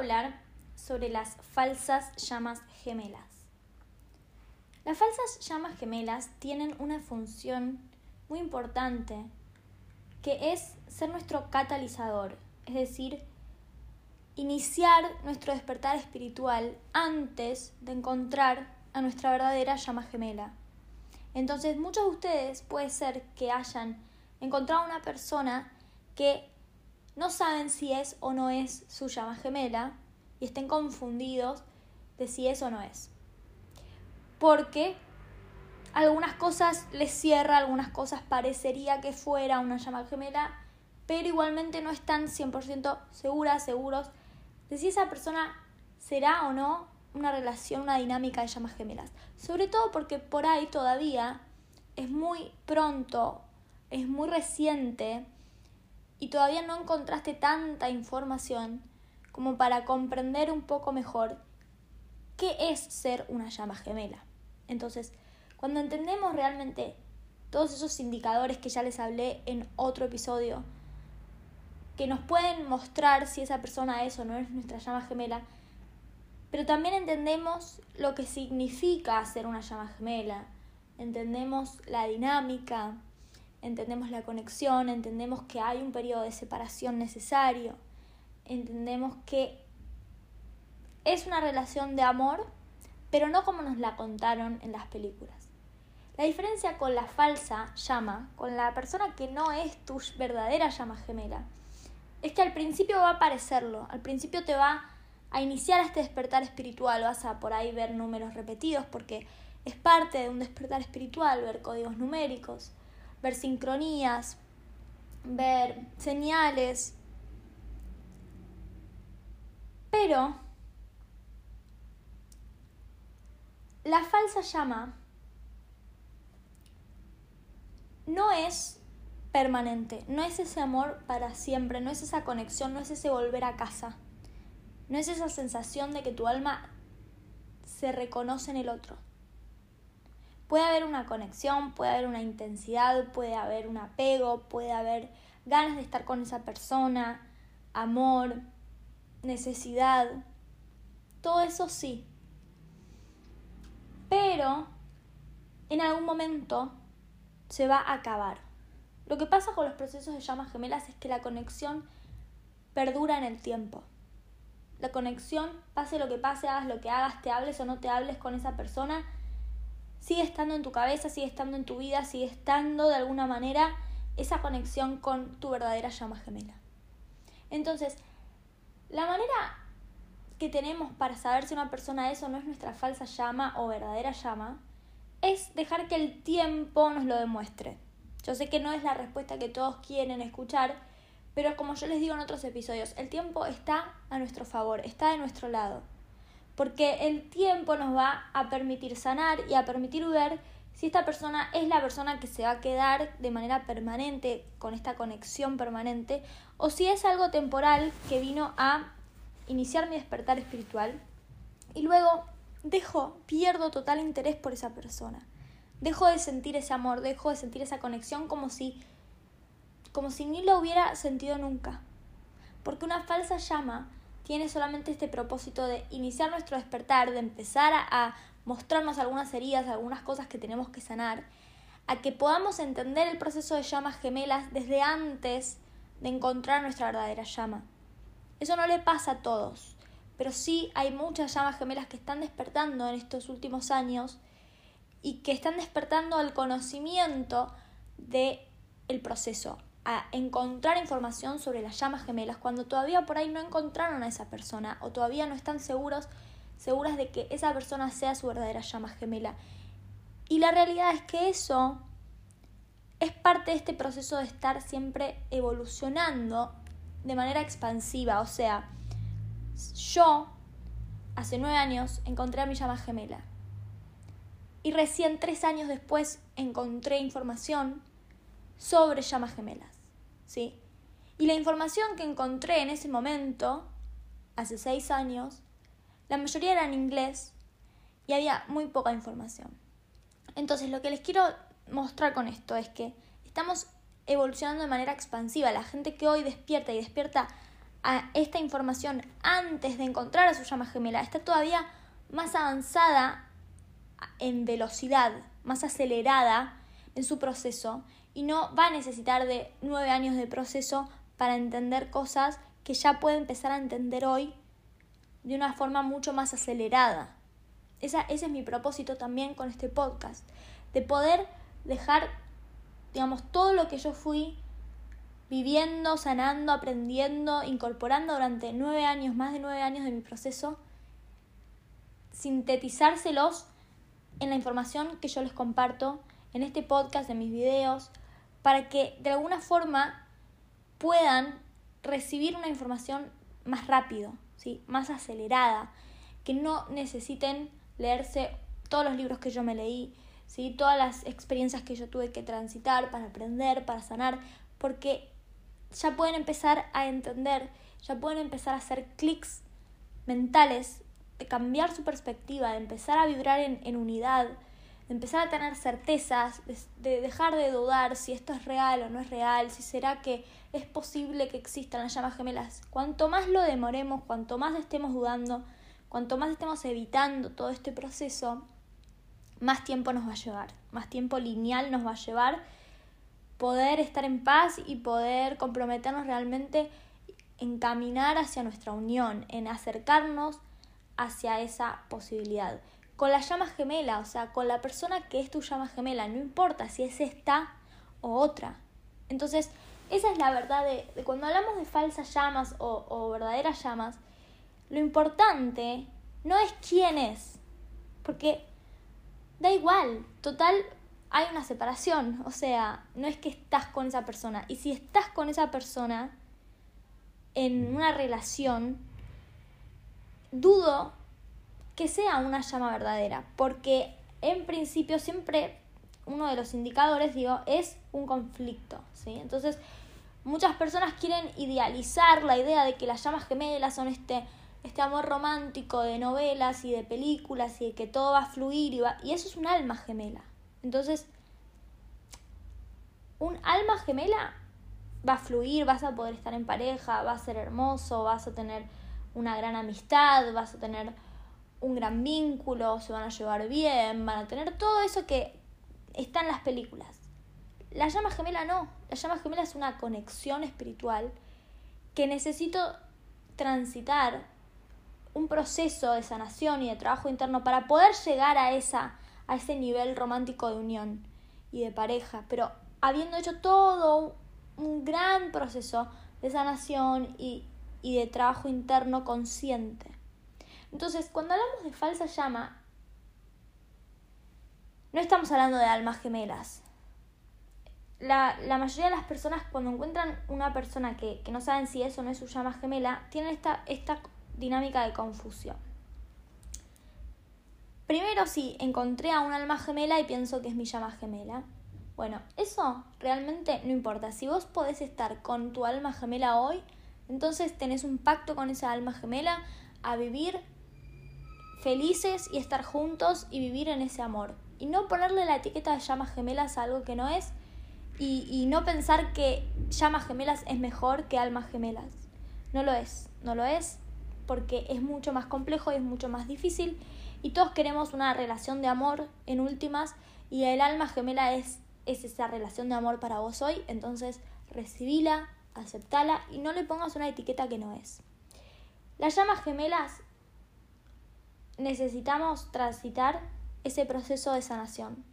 hablar sobre las falsas llamas gemelas. Las falsas llamas gemelas tienen una función muy importante que es ser nuestro catalizador, es decir, iniciar nuestro despertar espiritual antes de encontrar a nuestra verdadera llama gemela. Entonces, muchos de ustedes puede ser que hayan encontrado una persona que no saben si es o no es su llama gemela y estén confundidos de si es o no es. Porque algunas cosas les cierra, algunas cosas parecería que fuera una llama gemela, pero igualmente no están 100% seguras, seguros de si esa persona será o no una relación, una dinámica de llamas gemelas. Sobre todo porque por ahí todavía es muy pronto, es muy reciente y todavía no encontraste tanta información como para comprender un poco mejor qué es ser una llama gemela. Entonces, cuando entendemos realmente todos esos indicadores que ya les hablé en otro episodio, que nos pueden mostrar si esa persona es o no es nuestra llama gemela, pero también entendemos lo que significa ser una llama gemela, entendemos la dinámica, entendemos la conexión, entendemos que hay un periodo de separación necesario, entendemos que es una relación de amor, pero no como nos la contaron en las películas. La diferencia con la falsa llama, con la persona que no es tu verdadera llama gemela, es que al principio va a parecerlo, al principio te va a iniciar este despertar espiritual, vas a por ahí ver números repetidos porque es parte de un despertar espiritual, ver códigos numéricos, ver sincronías, ver señales. Pero la falsa llama no es permanente, no es ese amor para siempre, no es esa conexión, no es ese volver a casa. No es esa sensación de que tu alma se reconoce en el otro. Puede haber una conexión, puede haber una intensidad, puede haber un apego, puede haber ganas de estar con esa persona, amor, necesidad. Todo eso sí. Pero en algún momento se va a acabar. Lo que pasa con los procesos de llamas gemelas es que la conexión perdura en el tiempo la conexión, pase lo que pase, hagas lo que hagas, te hables o no te hables con esa persona, sigue estando en tu cabeza, sigue estando en tu vida, sigue estando de alguna manera esa conexión con tu verdadera llama gemela. Entonces, la manera que tenemos para saber si una persona es o no es nuestra falsa llama o verdadera llama es dejar que el tiempo nos lo demuestre. Yo sé que no es la respuesta que todos quieren escuchar, pero como yo les digo en otros episodios, el tiempo está a nuestro favor, está de nuestro lado. Porque el tiempo nos va a permitir sanar y a permitir ver si esta persona es la persona que se va a quedar de manera permanente con esta conexión permanente o si es algo temporal que vino a iniciar mi despertar espiritual y luego dejo, pierdo total interés por esa persona. Dejo de sentir ese amor, dejo de sentir esa conexión como si como si ni lo hubiera sentido nunca. Porque una falsa llama tiene solamente este propósito de iniciar nuestro despertar, de empezar a, mostrarnos algunas heridas, algunas cosas que tenemos que sanar, a que podamos entender el proceso de llamas gemelas desde antes de encontrar nuestra verdadera llama. Eso no le pasa a todos, pero sí hay muchas llamas gemelas que están despertando en estos últimos años y que están despertando al conocimiento de el proceso, a encontrar información sobre las llamas gemelas cuando todavía por ahí no encontraron a esa persona o todavía no están seguros, seguras de que esa persona sea su verdadera llama gemela. Y la realidad es que eso es parte de este proceso de estar siempre evolucionando de manera expansiva. O sea, yo hace nueve años encontré a mi llama gemela. Y recién tres años después encontré información sobre llamas gemelas. ¿Sí? Y la información que encontré en ese momento, hace seis años, la mayoría era en inglés y había muy poca información. Entonces, lo que les quiero mostrar con esto es que estamos evolucionando de manera expansiva. La gente que hoy despierta y despierta a esta información antes de encontrar a su llama gemela, está todavía más avanzada en velocidad, más acelerada en su proceso y no va a necesitar de nueve años de proceso para entender cosas que ya puede empezar a entender hoy de una forma mucho más acelerada. ese es mi propósito también con este podcast, de poder dejar, digamos, todo lo que yo fui viviendo, sanando, aprendiendo, incorporando durante nueve años, más de nueve años de mi proceso, sintetizárselos en la información que yo les comparto en este podcast, en mis videos, para que de alguna forma puedan recibir una información más rápido, ¿sí? más acelerada, que no necesiten leerse todos los libros que yo me leí, ¿sí? todas las experiencias que yo tuve que transitar para aprender, para sanar, porque ya pueden empezar a entender, ya pueden empezar a hacer clics mentales, de cambiar su perspectiva, de empezar a vibrar en, unidad, de empezar a tener certezas, de, dejar de dudar si esto es real o no es real, si será que es posible que existan las llamas gemelas. Cuanto más lo demoremos, cuanto más estemos dudando, cuanto más estemos evitando todo este proceso, más tiempo nos va a llevar, más tiempo lineal nos va a llevar poder estar en paz y poder comprometernos realmente en caminar hacia nuestra unión, en acercarnos hacia esa posibilidad. Con la llama gemela, o sea, con la persona que es tu llama gemela, no importa si es esta o otra. Entonces, esa es la verdad de, cuando hablamos de falsas llamas o, o verdaderas llamas, lo importante no es quién es, porque da igual, total, hay una separación, o sea, no es que estás con esa persona. Y si estás con esa persona en una relación, dudo que sea una llama verdadera, porque en principio siempre uno de los indicadores, digo, es un conflicto, ¿sí? Entonces, muchas personas quieren idealizar la idea de que las llamas gemelas son este, este amor romántico de novelas y de películas y de que todo va a fluir y, va, y eso es un alma gemela. Entonces, un alma gemela va a fluir, vas a poder estar en pareja, va a ser hermoso, vas a tener una gran amistad, vas a tener un gran vínculo, se van a llevar bien, van a tener todo eso que está en las películas. La llama gemela no, la llama gemela es una conexión espiritual que necesito transitar un proceso de sanación y de trabajo interno para poder llegar a esa a ese nivel romántico de unión y de pareja, pero habiendo hecho todo un gran proceso de sanación y, y de trabajo interno consciente. Entonces, cuando hablamos de falsa llama, no estamos hablando de almas gemelas. La, la mayoría de las personas cuando encuentran una persona que, que, no saben si eso no es su llama gemela, tienen esta, esta dinámica de confusión. Primero sí, encontré a un alma gemela y pienso que es mi llama gemela. Bueno, eso realmente no importa. Si vos podés estar con tu alma gemela hoy, entonces tenés un pacto con esa alma gemela a vivir felices y estar juntos y vivir en ese amor. Y no ponerle la etiqueta de llamas gemelas a algo que no es y, y no pensar que llamas gemelas es mejor que almas gemelas. No lo es, no lo es porque es mucho más complejo y es mucho más difícil y todos queremos una relación de amor en últimas y el alma gemela es, es esa relación de amor para vos hoy, entonces recibila, aceptala y no le pongas una etiqueta que no es. Las llamas gemelas necesitamos transitar ese proceso de sanación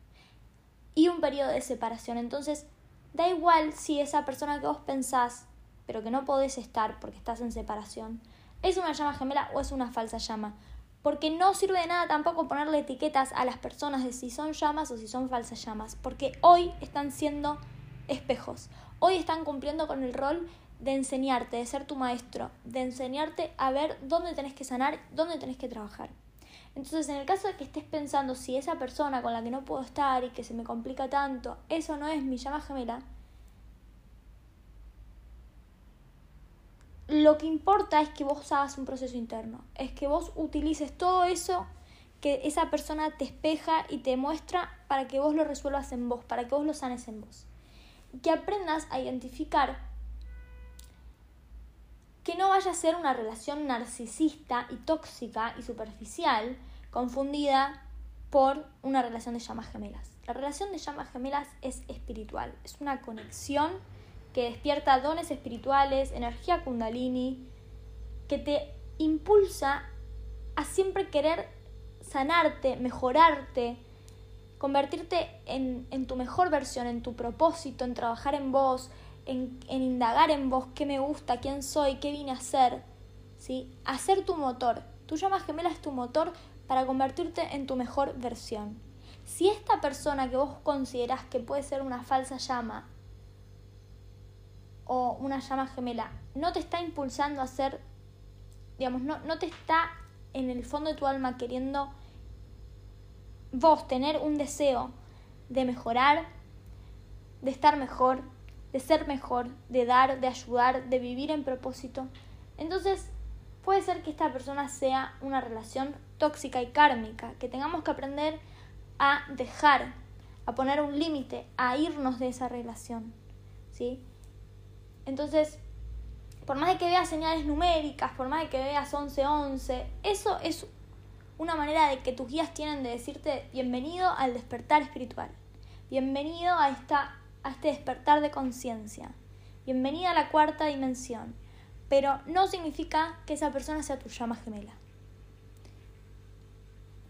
y un periodo de separación. Entonces, da igual si esa persona que vos pensás, pero que no podés estar porque estás en separación, es una llama gemela o es una falsa llama porque no sirve de nada tampoco ponerle etiquetas a las personas de si son llamas o si son falsas llamas, porque hoy están siendo espejos, hoy están cumpliendo con el rol de enseñarte, de ser tu maestro, de enseñarte a ver dónde tenés que sanar, dónde tenés que trabajar. Entonces, en el caso de que estés pensando si esa persona con la que no puedo estar y que se me complica tanto, eso no es mi llama gemela, lo que importa es que vos hagas un proceso interno, es que vos utilices todo eso que esa persona te espeja y te muestra para que vos lo resuelvas en vos, para que vos lo sanes en vos. Que aprendas a identificar que no vaya a ser una relación narcisista y tóxica y superficial confundida por una relación de llamas gemelas. La relación de llamas gemelas es espiritual, es una conexión que despierta dones espirituales, energía kundalini, que te impulsa a siempre querer sanarte, mejorarte, convertirte en, en, tu mejor versión, en tu propósito, en trabajar en vos, en, en, indagar en vos qué me gusta, quién soy, qué vine a hacer, ¿sí? Hacer tu motor. Tu llama gemela es tu motor para convertirte en tu mejor versión. Si esta persona que vos considerás que puede ser una falsa llama o una llama gemela no te está impulsando a ser, digamos, no, no te está en el fondo de tu alma queriendo vos tener un deseo de mejorar, de estar mejor, de ser mejor, de dar, de ayudar, de vivir en propósito, entonces puede ser que esta persona sea una relación tóxica y kármica, que tengamos que aprender a dejar, a poner un límite, a irnos de esa relación, ¿sí? Entonces, por más de que veas señales numéricas, por más de que veas 11-11, eso es una manera de que tus guías tienen de decirte bienvenido al despertar espiritual, bienvenido a, esta, a este despertar de conciencia, bienvenida a la cuarta dimensión, pero no significa que esa persona sea tu llama gemela.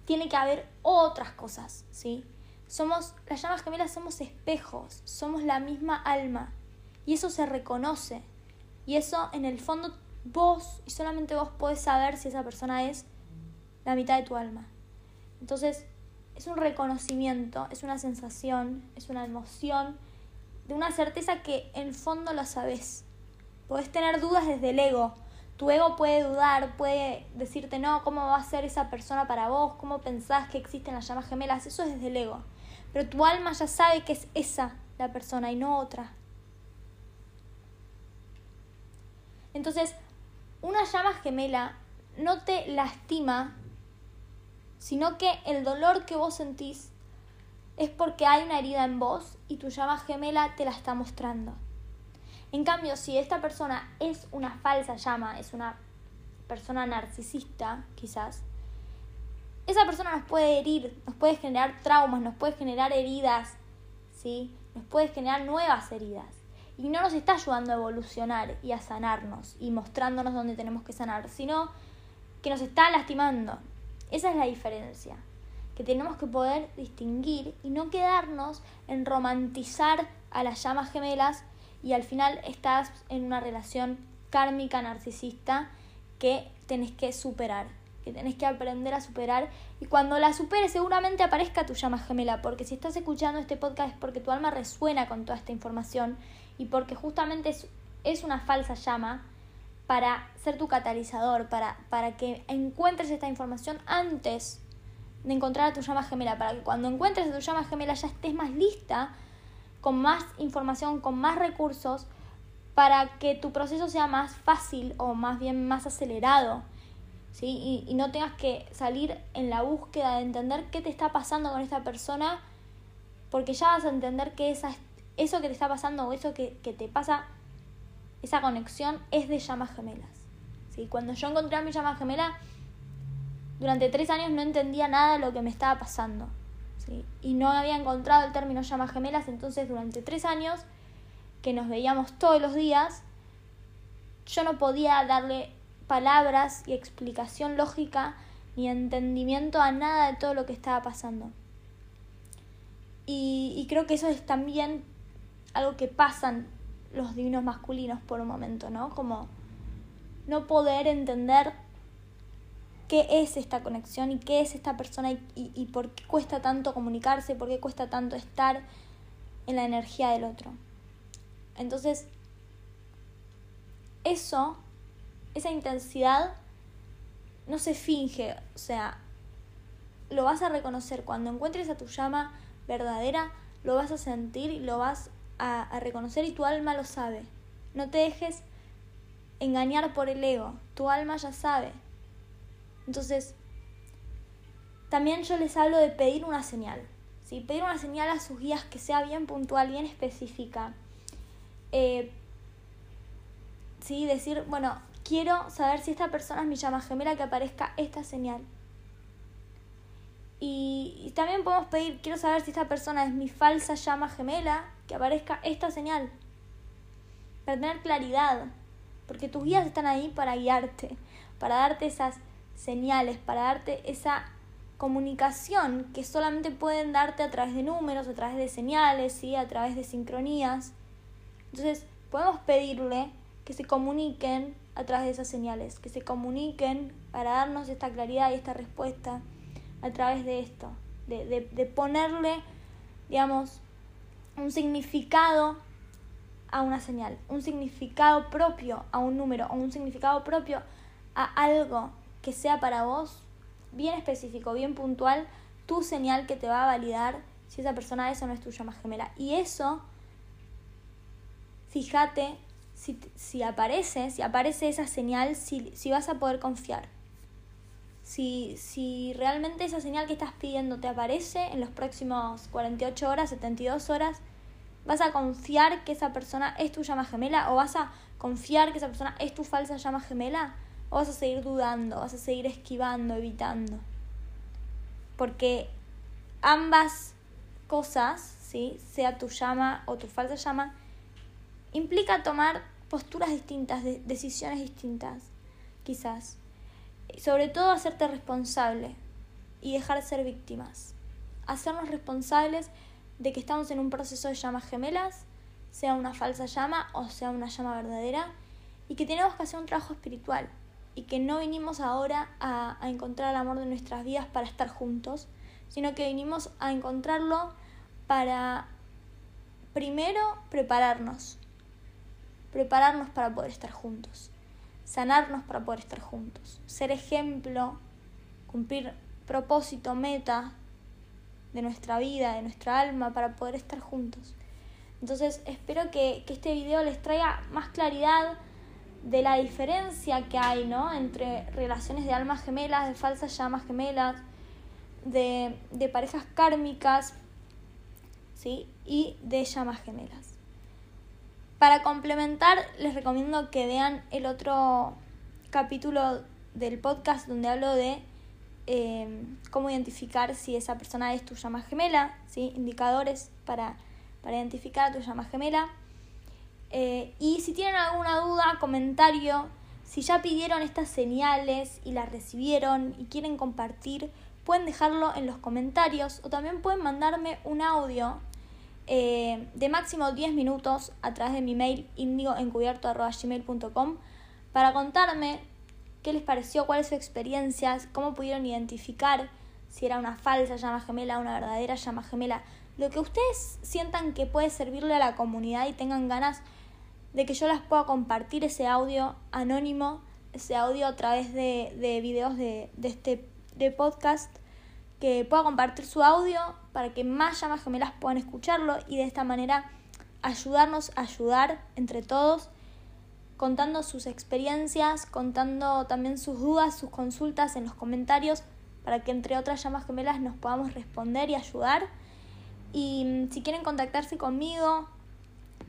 Tiene que haber otras cosas, ¿sí? Somos, las llamas gemelas somos espejos, somos la misma alma y eso se reconoce y eso en el fondo vos y solamente vos podés saber si esa persona es la mitad de tu alma. Entonces, es un reconocimiento, es una sensación, es una emoción, de una certeza que en fondo lo sabes. Podés tener dudas desde el ego. Tu ego puede dudar, puede decirte, no, ¿cómo va a ser esa persona para vos? ¿Cómo pensás que existen las llamas gemelas? Eso es desde el ego. Pero tu alma ya sabe que es esa la persona y no otra. Entonces, una llama gemela no te lastima sino que el dolor que vos sentís es porque hay una herida en vos y tu llama gemela te la está mostrando. En cambio, si esta persona es una falsa llama, es una persona narcisista, quizás, esa persona nos puede herir, nos puede generar traumas, nos puede generar heridas, ¿sí? Nos puede generar nuevas heridas. Y no nos está ayudando a evolucionar y a sanarnos y mostrándonos dónde tenemos que sanar, sino que nos está lastimando, esa es la diferencia, que tenemos que poder distinguir y no quedarnos en romantizar a las llamas gemelas y al final estás en una relación kármica narcisista que tenés que superar, que tenés que aprender a superar y cuando la superes seguramente aparezca tu llama gemela, porque si estás escuchando este podcast es porque tu alma resuena con toda esta información y porque justamente es, es una falsa llama para ser tu catalizador, para, para que encuentres esta información antes de encontrar a tu llama gemela, para que cuando encuentres a tu llama gemela ya estés más lista, con más información, con más recursos, para que tu proceso sea más fácil o más bien más acelerado. ¿sí? Y, no tengas que salir en la búsqueda de entender qué te está pasando con esta persona, porque ya vas a entender que eso que te está pasando o eso que, que te pasa esa conexión es de llamas gemelas. ¿sí? Cuando yo encontré a mi llama gemela, durante tres años no entendía nada de lo que me estaba pasando. Y no había encontrado el término llamas gemelas, entonces durante tres años que nos veíamos todos los días, yo no podía darle palabras y explicación lógica ni entendimiento a nada de todo lo que estaba pasando. Y, y creo que eso es también algo que pasa los divinos masculinos por un momento, ¿no? Como no poder entender qué es esta conexión y qué es esta persona y, y, por qué cuesta tanto comunicarse, por qué cuesta tanto estar en la energía del otro. Entonces, eso, esa intensidad, no se finge, o sea, lo vas a reconocer cuando encuentres a tu llama verdadera, lo vas a sentir y lo vas a, reconocer y tu alma lo sabe. No te dejes engañar por el ego, tu alma ya sabe. Entonces, también yo les hablo de pedir una señal. ¿sí? Pedir una señal a sus guías que sea bien puntual, bien específica. Eh, ¿sí? Decir, bueno, quiero saber si esta persona es mi llama gemela, que aparezca esta señal. Y, también podemos pedir, quiero saber si esta persona es mi falsa llama gemela, que aparezca esta señal. Para tener claridad. Porque tus guías están ahí para guiarte, para darte esas señales, para darte esa comunicación que solamente pueden darte a través de números, a través de señales, ¿sí? a través de sincronías. Entonces, podemos pedirle que se comuniquen a través de esas señales, que se comuniquen para darnos esta claridad y esta respuesta a través de esto, de, de, ponerle, digamos, un significado a una señal, un significado propio a un número o un significado propio a algo que sea para vos bien específico, bien puntual, tu señal que te va a validar si esa persona es o no es tu llama gemela. Y eso, fíjate si, si aparece, si aparece esa señal, si, si vas a poder confiar si, si realmente esa señal que estás pidiendo te aparece en los próximos 48 horas, 72 horas, ¿vas a confiar que esa persona es tu llama gemela? ¿O vas a confiar que esa persona es tu falsa llama gemela? ¿O vas a seguir dudando? ¿Vas a seguir esquivando, evitando? Porque ambas cosas, ¿sí? sea tu llama o tu falsa llama, implica tomar posturas distintas, decisiones distintas, quizás sobre todo hacerte responsable y dejar de ser víctimas. Hacernos responsables de que estamos en un proceso de llamas gemelas, sea una falsa llama o sea una llama verdadera, y que tenemos que hacer un trabajo espiritual y que no vinimos ahora a, a encontrar el amor de nuestras vidas para estar juntos, sino que vinimos a encontrarlo para primero prepararnos, prepararnos para poder estar juntos sanarnos para poder estar juntos, ser ejemplo, cumplir propósito, meta de nuestra vida, de nuestra alma para poder estar juntos. Entonces espero que, este video les traiga más claridad de la diferencia que hay ¿no? entre relaciones de almas gemelas, de falsas llamas gemelas, de, de parejas kármicas ¿sí? y de llamas gemelas. Para complementar, les recomiendo que vean el otro capítulo del podcast donde hablo de em, cómo identificar si esa persona es tu llama gemela, ¿sí? indicadores para, para identificar tu llama gemela. Eh, y si tienen alguna duda, comentario, si ya pidieron estas señales y las recibieron y quieren compartir, pueden dejarlo en los comentarios o también pueden mandarme un audio eh, de máximo 10 minutos a través de mi mail indigoencubierto.gmail.com para contarme qué les pareció, cuál es su experiencia, cómo pudieron identificar si era una falsa llama gemela, una verdadera llama gemela, lo que ustedes sientan que puede servirle a la comunidad y tengan ganas de que yo las pueda compartir ese audio anónimo, ese audio a través de, de videos de, de este de podcast que pueda compartir su audio para que más llamas gemelas puedan escucharlo y de esta manera ayudarnos a ayudar entre todos, contando sus experiencias, contando también sus dudas, sus consultas en los comentarios, para que entre otras llamas gemelas nos podamos responder y ayudar. Y mm, si quieren contactarse conmigo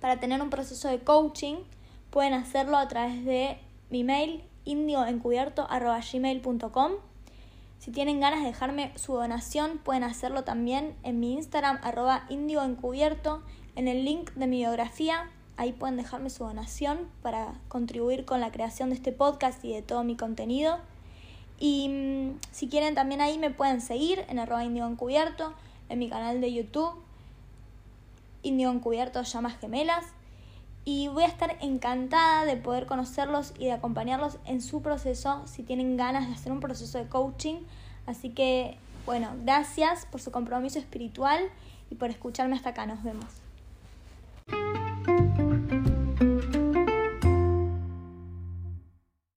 para tener un proceso de coaching, pueden hacerlo a través de mi mail indioencubierto.gmail.com si tienen ganas de dejarme su donación, pueden hacerlo también en mi Instagram, arroba indioencubierto, en el link de mi biografía. Ahí pueden dejarme su donación para contribuir con la creación de este podcast y de todo mi contenido. Y mm, si quieren también ahí me pueden seguir en arroba indioencubierto, en mi canal de YouTube, Indio Encubierto Llamas Gemelas. Y voy a estar encantada de poder conocerlos y de acompañarlos en su proceso si tienen ganas de hacer un proceso de coaching. Así que, bueno, gracias por su compromiso espiritual y por escucharme hasta acá. Nos vemos.